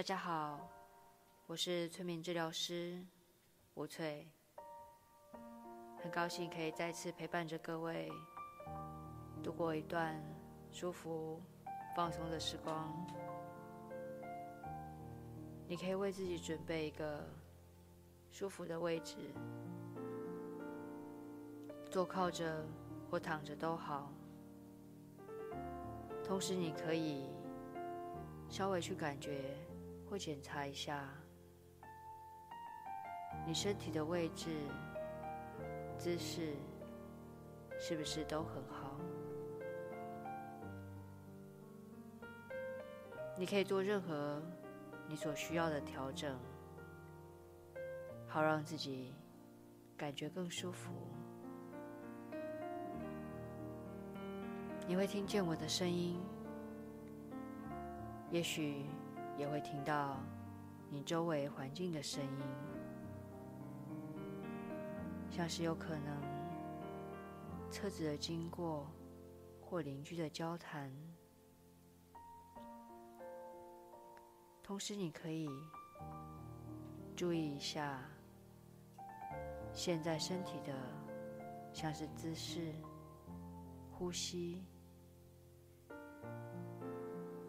大家好，我是催眠治疗师吴翠，很高兴可以再次陪伴着各位度过一段舒服、放松的时光。你可以为自己准备一个舒服的位置，坐靠着或躺着都好。同时，你可以稍微去感觉或检查一下你身体的位置、姿势是不是都很好。你可以做任何你所需要的调整，好让自己感觉更舒服。你会听见我的声音，也许也会听到你周围环境的声音，像是有可能车子的经过或邻居的交谈。同时，你可以注意一下现在身体的，像是姿势、呼吸。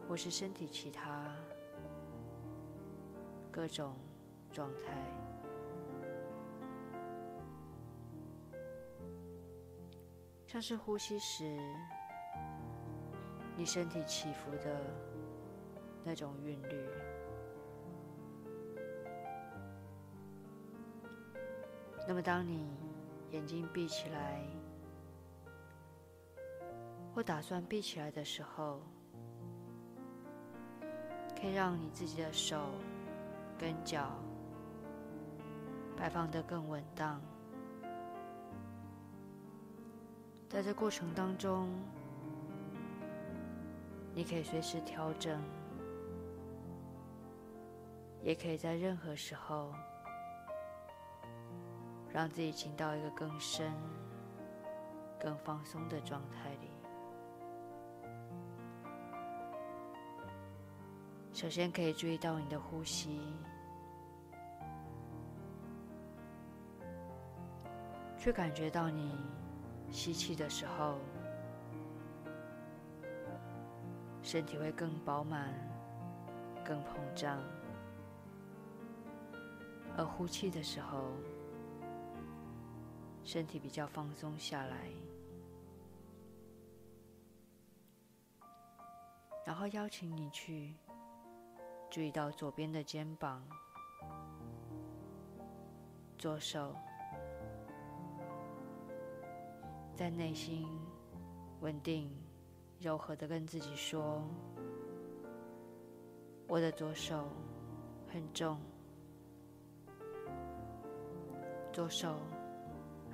或是身体其他各种状态，像是呼吸时你身体起伏的那种韵律。那么，当你眼睛闭起来或打算闭起来的时候，可以让你自己的手跟脚摆放得更稳当。在这过程当中，你可以随时调整，也可以在任何时候让自己进到一个更深、更放松的状态里。首先，可以注意到你的呼吸，去感觉到你吸气的时候，身体会更饱满、更膨胀；而呼气的时候，身体比较放松下来。然后邀请你去。注意到左边的肩膀、左手，在内心稳定、柔和的跟自己说：“我的左手很重，左手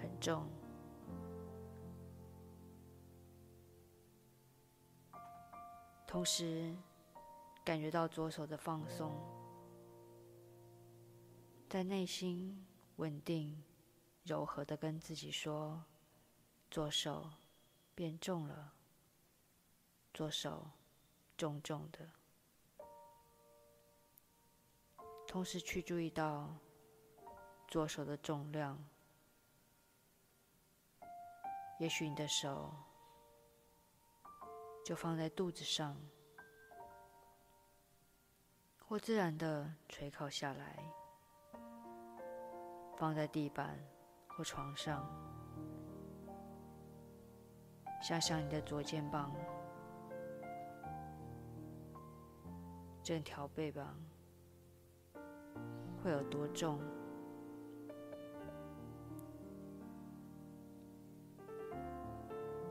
很重。”同时。感觉到左手的放松，在内心稳定、柔和的跟自己说：“左手变重了，左手重重的。”同时去注意到左手的重量，也许你的手就放在肚子上。或自然的垂靠下来，放在地板或床上。想想你的左肩膀，整条背膀会有多重？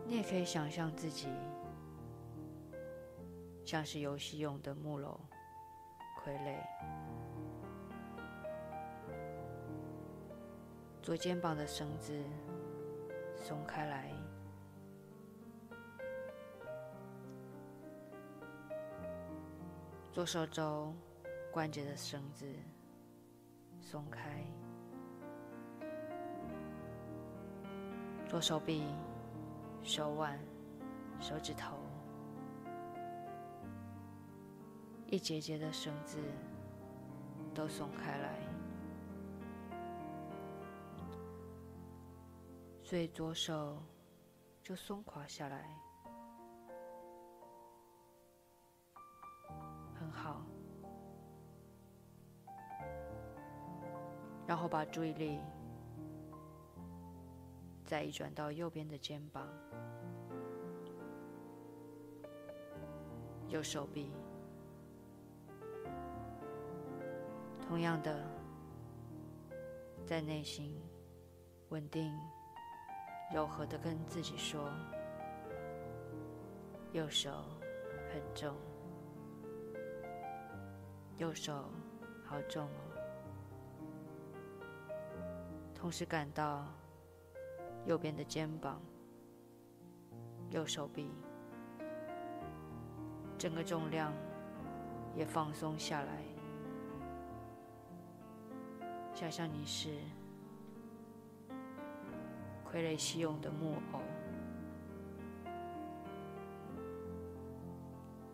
你也可以想象自己像是游戏用的木偶。傀儡，左肩膀的绳子松开来，左手肘关节的绳子松开，左手臂、手腕、手指头。一节节的绳子都松开来，所以左手就松垮下来，然后把注意力再移转到右边的肩膀、右手臂。同样的，在内心稳定、柔和的跟自己说：“右手很重，右手好重哦。”同时感到右边的肩膀、右手臂整个重量也放松下来。想象你是傀儡戏用的木偶，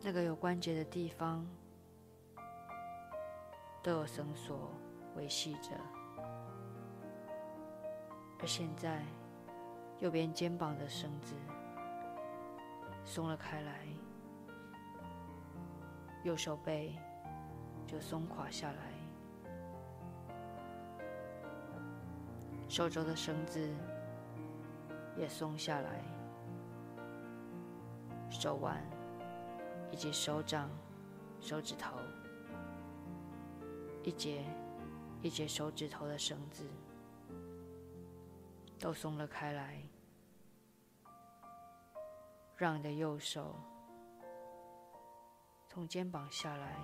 那个有关节的地方都有绳索维系着，而现在右边肩膀的绳子松了开来，右手背就松垮下来。手肘的绳子也松下来，手腕以及手掌、手指头一节一节手指头的绳子都松了开来，让你的右手从肩膀下来，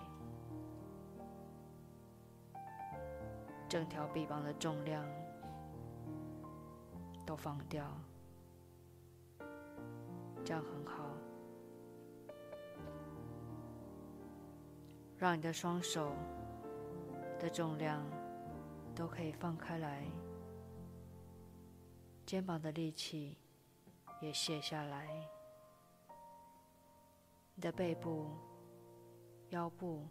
整条臂膀的重量。都放掉，这样很好。让你的双手的重量都可以放开来，肩膀的力气也卸下来，你的背部、腰部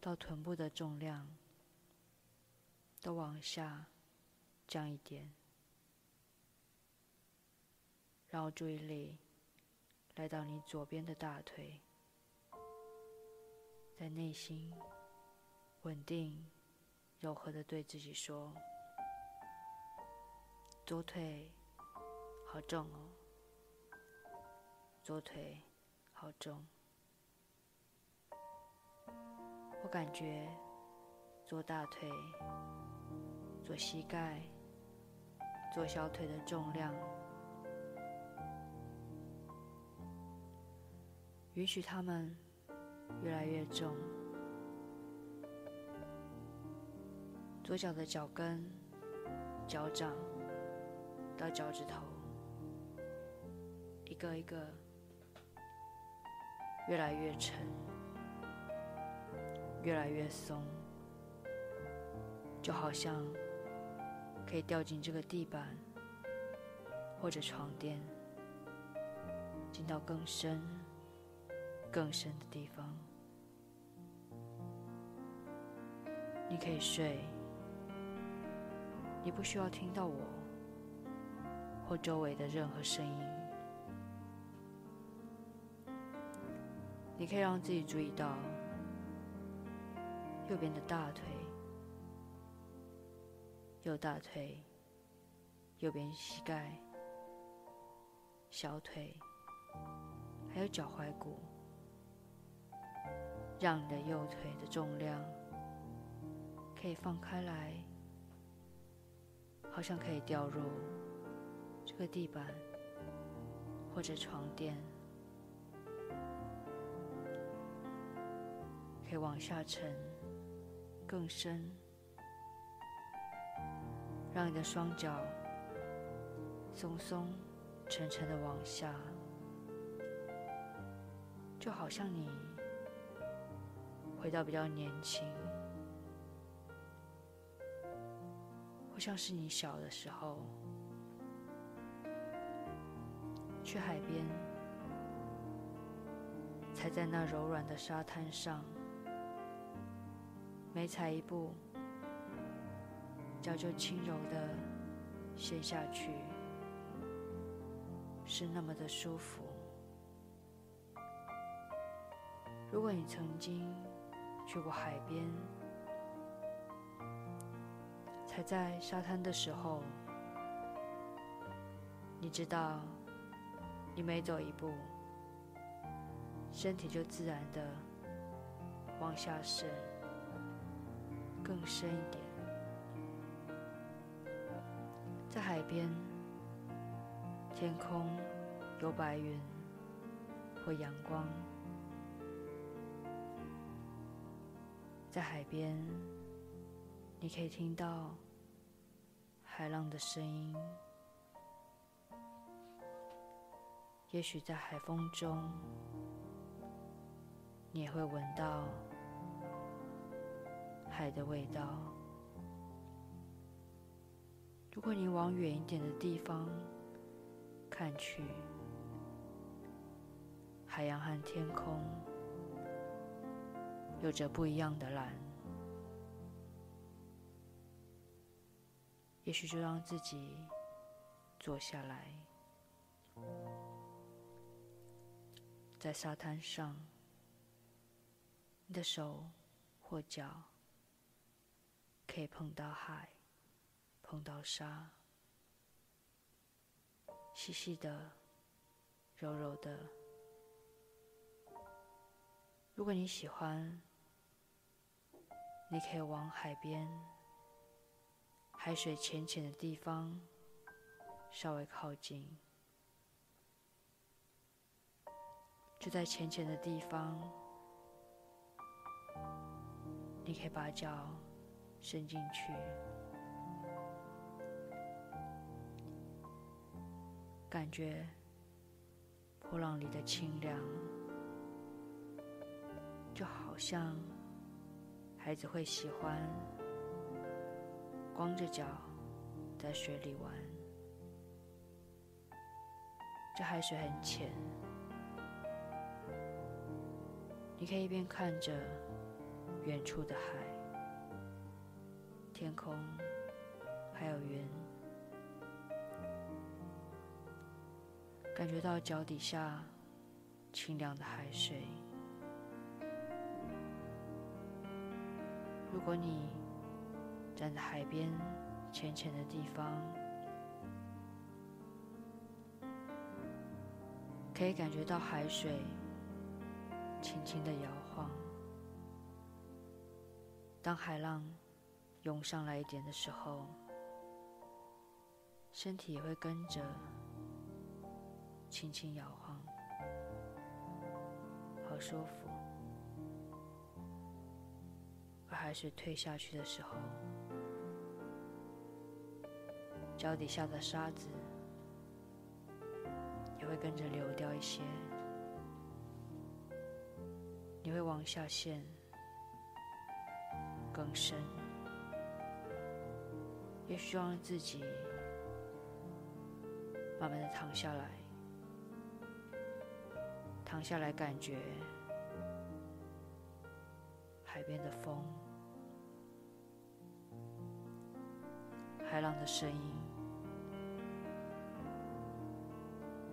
到臀部的重量都往下降一点。然后注意力来到你左边的大腿，在内心稳定、柔和的对自己说：“左腿好重哦，左腿好重。”我感觉左大腿、左膝盖、左小腿的重量。允许他们越来越重，左脚的脚跟、脚掌到脚趾头，一个一个越来越沉，越来越松，就好像可以掉进这个地板或者床垫，进到更深。更深的地方，你可以睡。你不需要听到我或周围的任何声音。你可以让自己注意到右边的大腿、右大腿、右边膝盖、小腿，还有脚踝骨。让你的右腿的重量可以放开来，好像可以掉入个地板或者床垫，可以往下沉更深，让你的双脚松松沉沉的往下，就好像你。回到比较年轻，或像是你小的时候，去海边，踩在那柔软的沙滩上，每踩一步，脚就轻柔的陷下去，是那么的舒服。如果你曾经去过海边，踩在沙滩的时候，你知道，你每走一步，身体就自然的往下渗，更深一点。在海边，天空有白云或阳光。在海边，你可以听到海浪的声音。也许在海风中，你也会闻到海的味道。如果你往远一点的地方看去，海洋和天空。有着不一样的蓝，也许就让自己坐下来，在沙滩上，你的手或脚可以碰到海，碰到沙，细细的，柔柔的。如果你喜欢。你可以往海边、海水浅浅的地方稍微靠近，就在浅浅的地方，你可以把脚伸进去，感觉波浪里的清凉，就好像。孩子会喜欢光着脚在水里玩，这海水很浅，你可以一边看着远处的海、天空，还有云，感觉到脚底下清凉的海水。如果你站在海边浅浅的地方，可以感觉到海水轻轻的摇晃。当海浪涌上来一点的时候，身体也会跟着轻轻摇晃，好舒服。而海水退下去的时候，脚底下的沙子也会跟着流掉一些。你会往下陷更深，也需要让自己慢慢的躺下来，躺下来感觉海边的风。海浪的声音。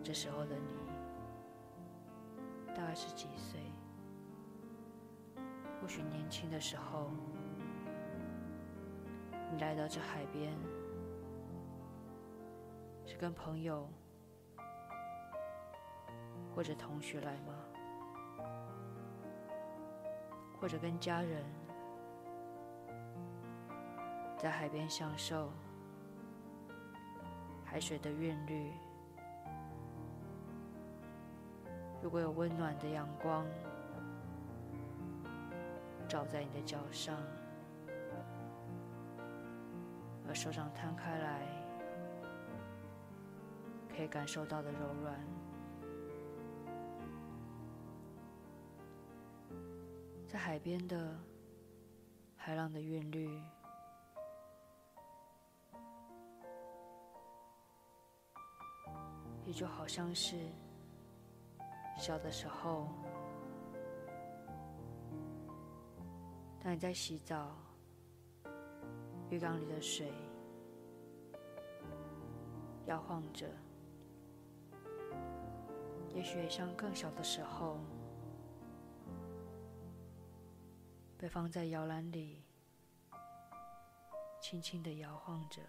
这时候的你，大概是几岁？或许年轻的时候，你来到这海边，是跟朋友或者同学来吗？或者跟家人在海边享受？海水的韵律，如果有温暖的阳光照在你的脚上，把手掌摊开来，可以感受到的柔软，在海边的海浪的韵律。也就好像是小的时候，当你在洗澡，浴缸里的水摇晃着，也许像更小的时候，被放在摇篮里，轻轻的摇晃着。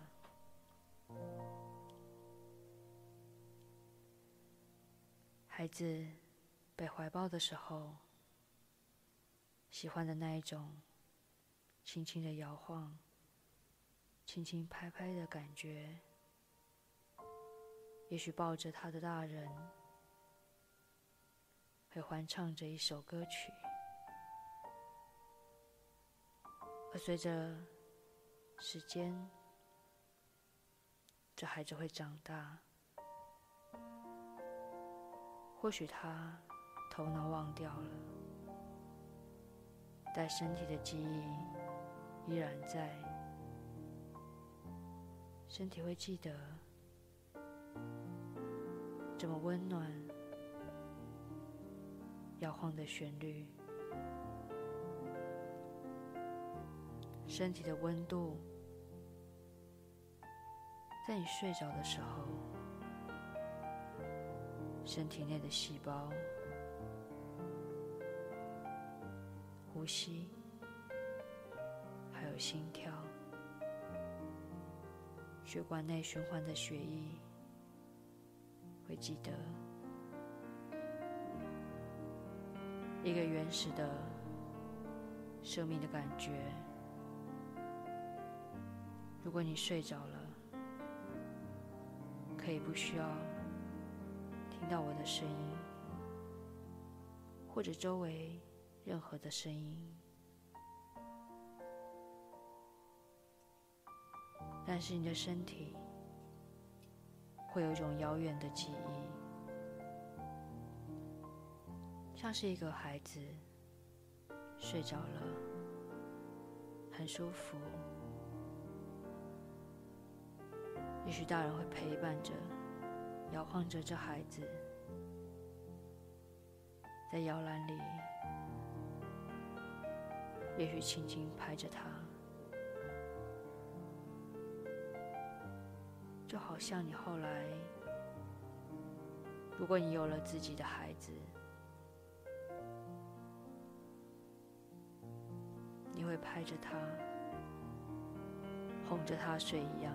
孩子被怀抱的时候，喜欢的那一种轻轻的摇晃、轻轻拍拍的感觉。也许抱着他的大人会欢唱着一首歌曲，而随着时间，这孩子会长大。或许他头脑忘掉了，但身体的记忆依然在。身体会记得这么温暖、摇晃的旋律，身体的温度，在你睡着的时候。身体内的细胞、呼吸，还有心跳，血管内循环的血液，会记得一个原始的生命的感觉。如果你睡着了，可以不需要。听到我的声音，或者周围任何的声音，但是你的身体会有一种遥远的记忆，像是一个孩子睡着了，很舒服，也许大人会陪伴着。摇晃着这孩子，在摇篮里，也许轻轻拍着他，就好像你后来，如果你有了自己的孩子，你会拍着他，哄着他睡一样。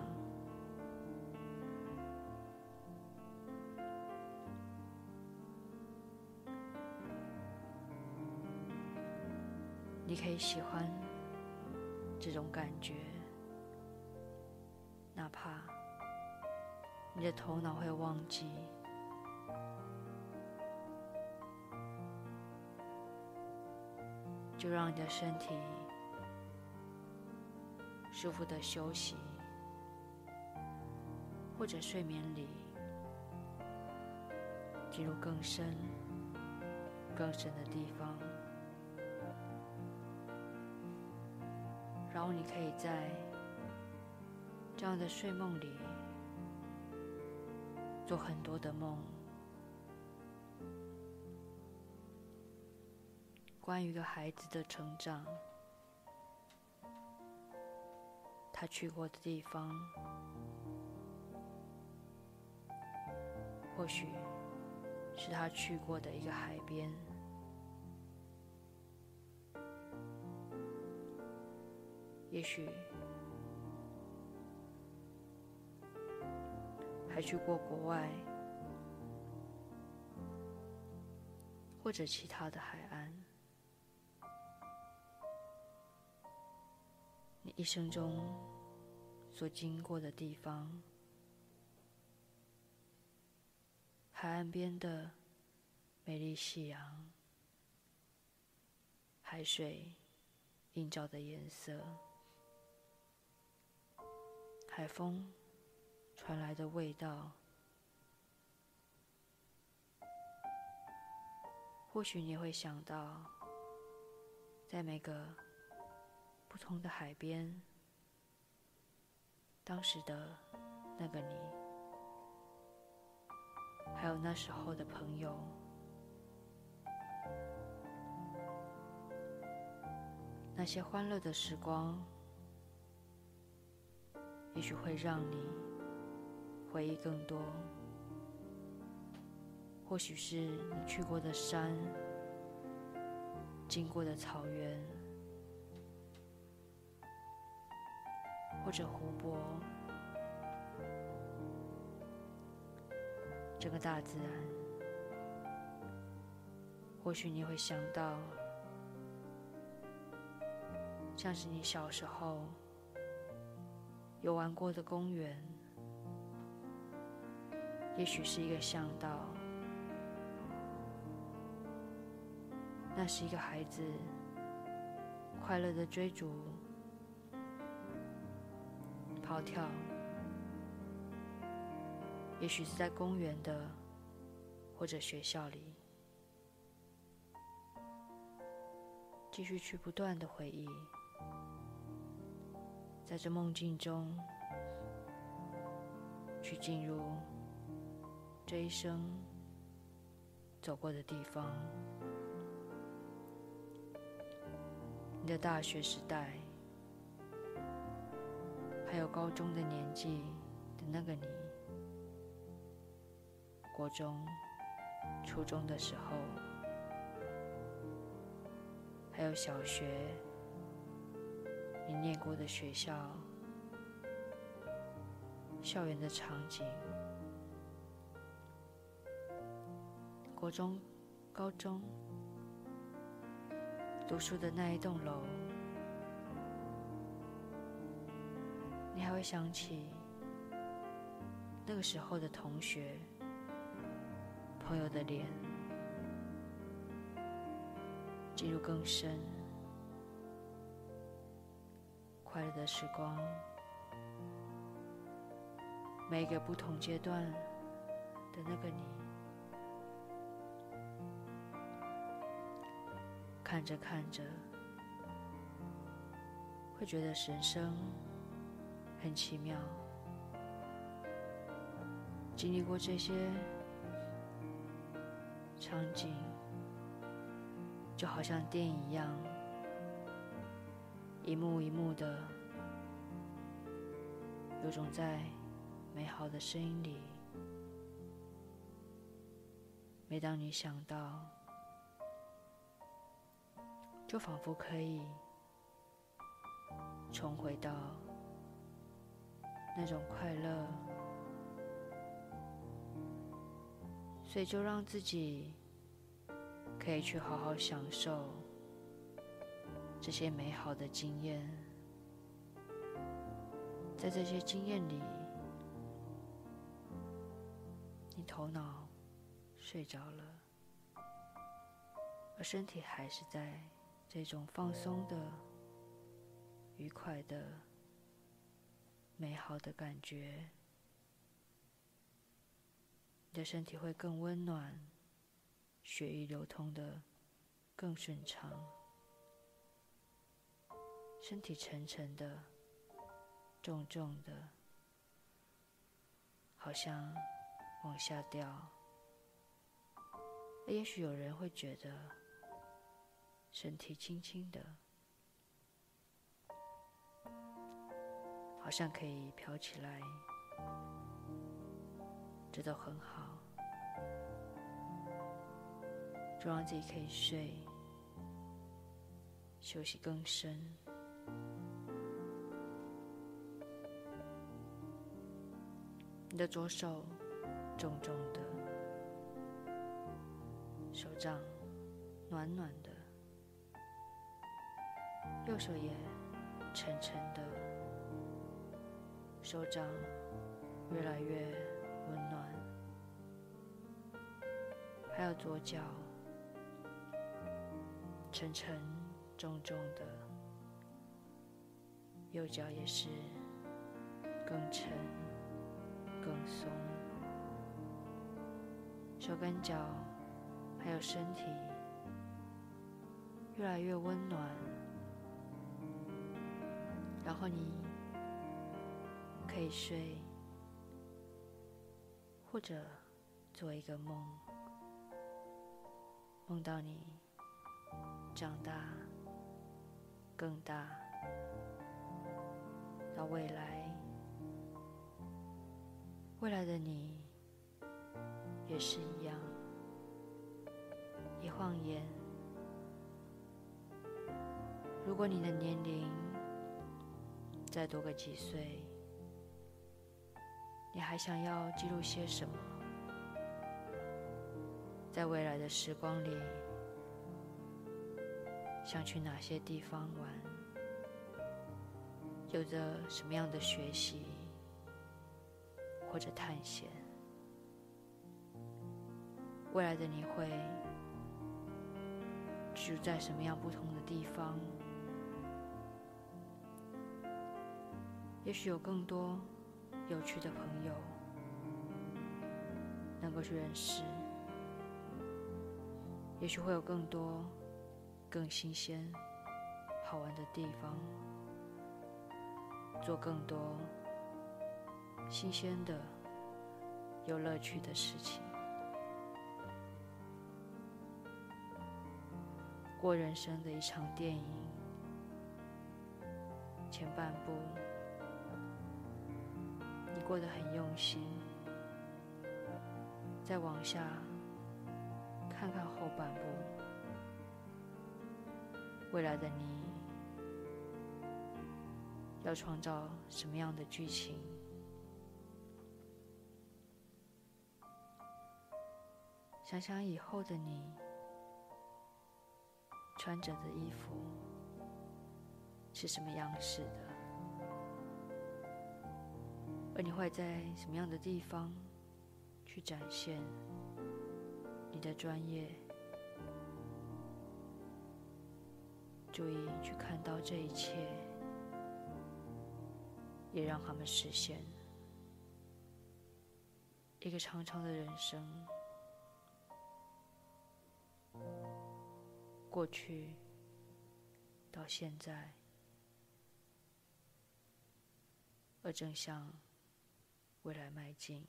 你可以喜欢这种感觉，哪怕你的头脑会忘记，就让你的身体舒服的休息，或者睡眠里进入更深、更深的地方。然后你可以在这样的睡梦里做很多的梦，关于一个孩子的成长，他去过的地方，或许是他去过的一个海边。也许还去过国外，或者其他的海岸。你一生中所经过的地方，海岸边的美丽夕阳，海水映照的颜色。海风传来的味道，或许你会想到，在每个不同的海边，当时的那个你，还有那时候的朋友，那些欢乐的时光，也许会让你回忆更多。或许是你去过的山，经过的草原，或者湖泊，整个大自然。或许你会想到，像是你小时候有玩过的公园，也许是一个巷道。那是一个孩子快乐的追逐、跑跳，也许是在公园的，或者学校里，继续去不断的回忆，在这梦境中去进入这一生走过的地方。你的大学时代，还有高中的年纪的那个你，国中、初中的时候，还有小学你念过的学校、校园的场景，国中、高中。读书的那一栋楼，你还会想起那个时候的同学、朋友的脸，进入更深快乐的时光，每个不同阶段的那个你。看着看着，会觉得人生很奇妙。经历过这些场景，就好像电影一样，一幕一幕的，有种在美好的声音里。每当你想到。就仿佛可以重回到那种快乐，所以就让自己可以去好好享受这些美好的经验，在这些经验里，你头脑睡着了，而身体还是在。这种放松的、愉快的、美好的感觉，你的身体会更温暖，血液流通的更顺畅，身体沉沉的、重重的，好像往下掉。也许有人会觉得。身体轻轻的，好像可以飘起来，这都很好。就让自己可以睡，休息更深。你的左手重重的，手掌暖暖的。右手也沉沉的，手掌越来越温暖，还有左脚沉沉重重的，右脚也是更沉更松，手跟脚还有身体越来越温暖。然后你可以睡，或者做一个梦，梦到你长大，更大，到未来，未来的你也是一样。一晃眼，如果你的年龄再多个几岁，你还想要记录些什么？在未来的时光里，想去哪些地方玩？有着什么样的学习或者探险？未来的你会居住在什么样不同的地方？也许有更多有趣的朋友能够去认识。也许会有更多、更新鲜、好玩的地方，做更多新鲜的、有乐趣的事情，过人生的一场电影。前半部你过得很用心，再往下。看看后半部，未来的你要创造什么样的剧情？想想以后的你穿着的衣服是什么样式的，而你会在什么样的地方去展现？你的专业，注意去看到这一切，也让他们实现一个长长的人生。过去到现在，而正向未来迈进。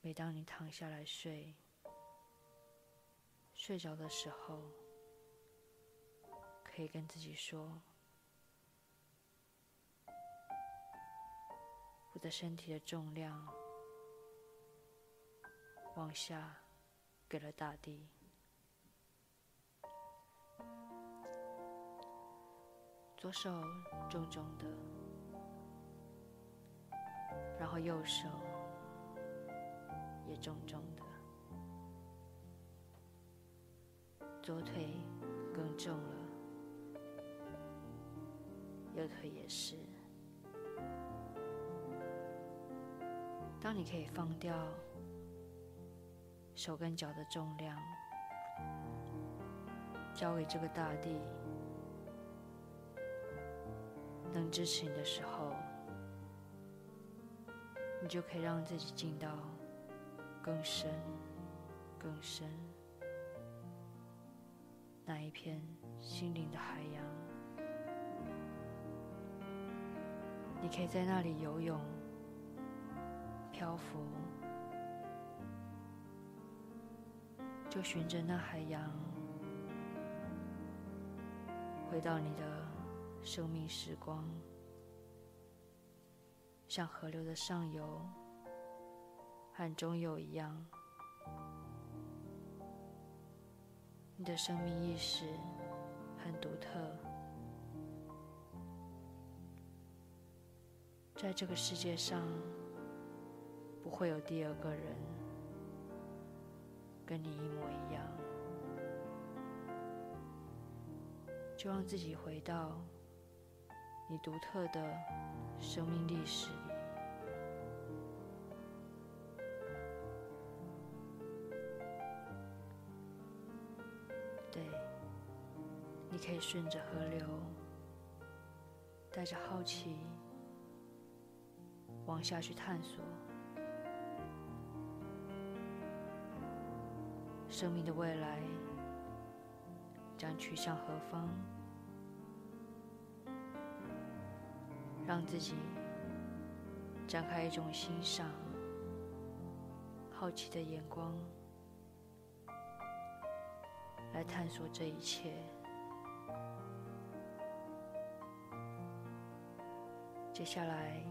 每当你躺下来睡，睡着的时候，可以跟自己说：“我的身体的重量往下给了大地，左手重重的，然后右手。”也重重的，左腿更重了，右腿也是。当你可以放掉手跟脚的重量，交给这个大地，能支持你的时候，你就可以让自己进到。更深，更深，那一片心灵的海洋，你可以在那里游泳、漂浮，就循着那海洋，回到你的生命时光，像河流的上游。和中游一样，你的生命意识很独特，在这个世界上不会有第二个人跟你一模一样，就让自己回到你独特的生命历史。对你可以顺着河流，带着好奇往下去探索生命的未来将去向何方，让自己展开一种欣赏好奇的眼光来探索这一切。接下来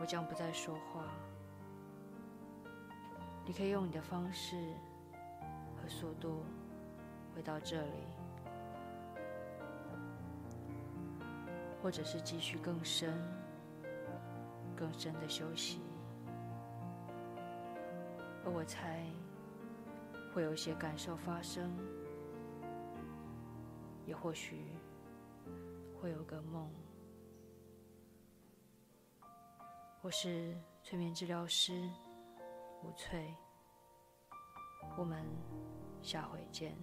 我将不再说话你可以用你的方式和速度回到这里。或者是继续更深、更深的休息。而我猜会有一些感受发生，也或许会有个梦。我是催眠治疗师吴翠，我们下回见。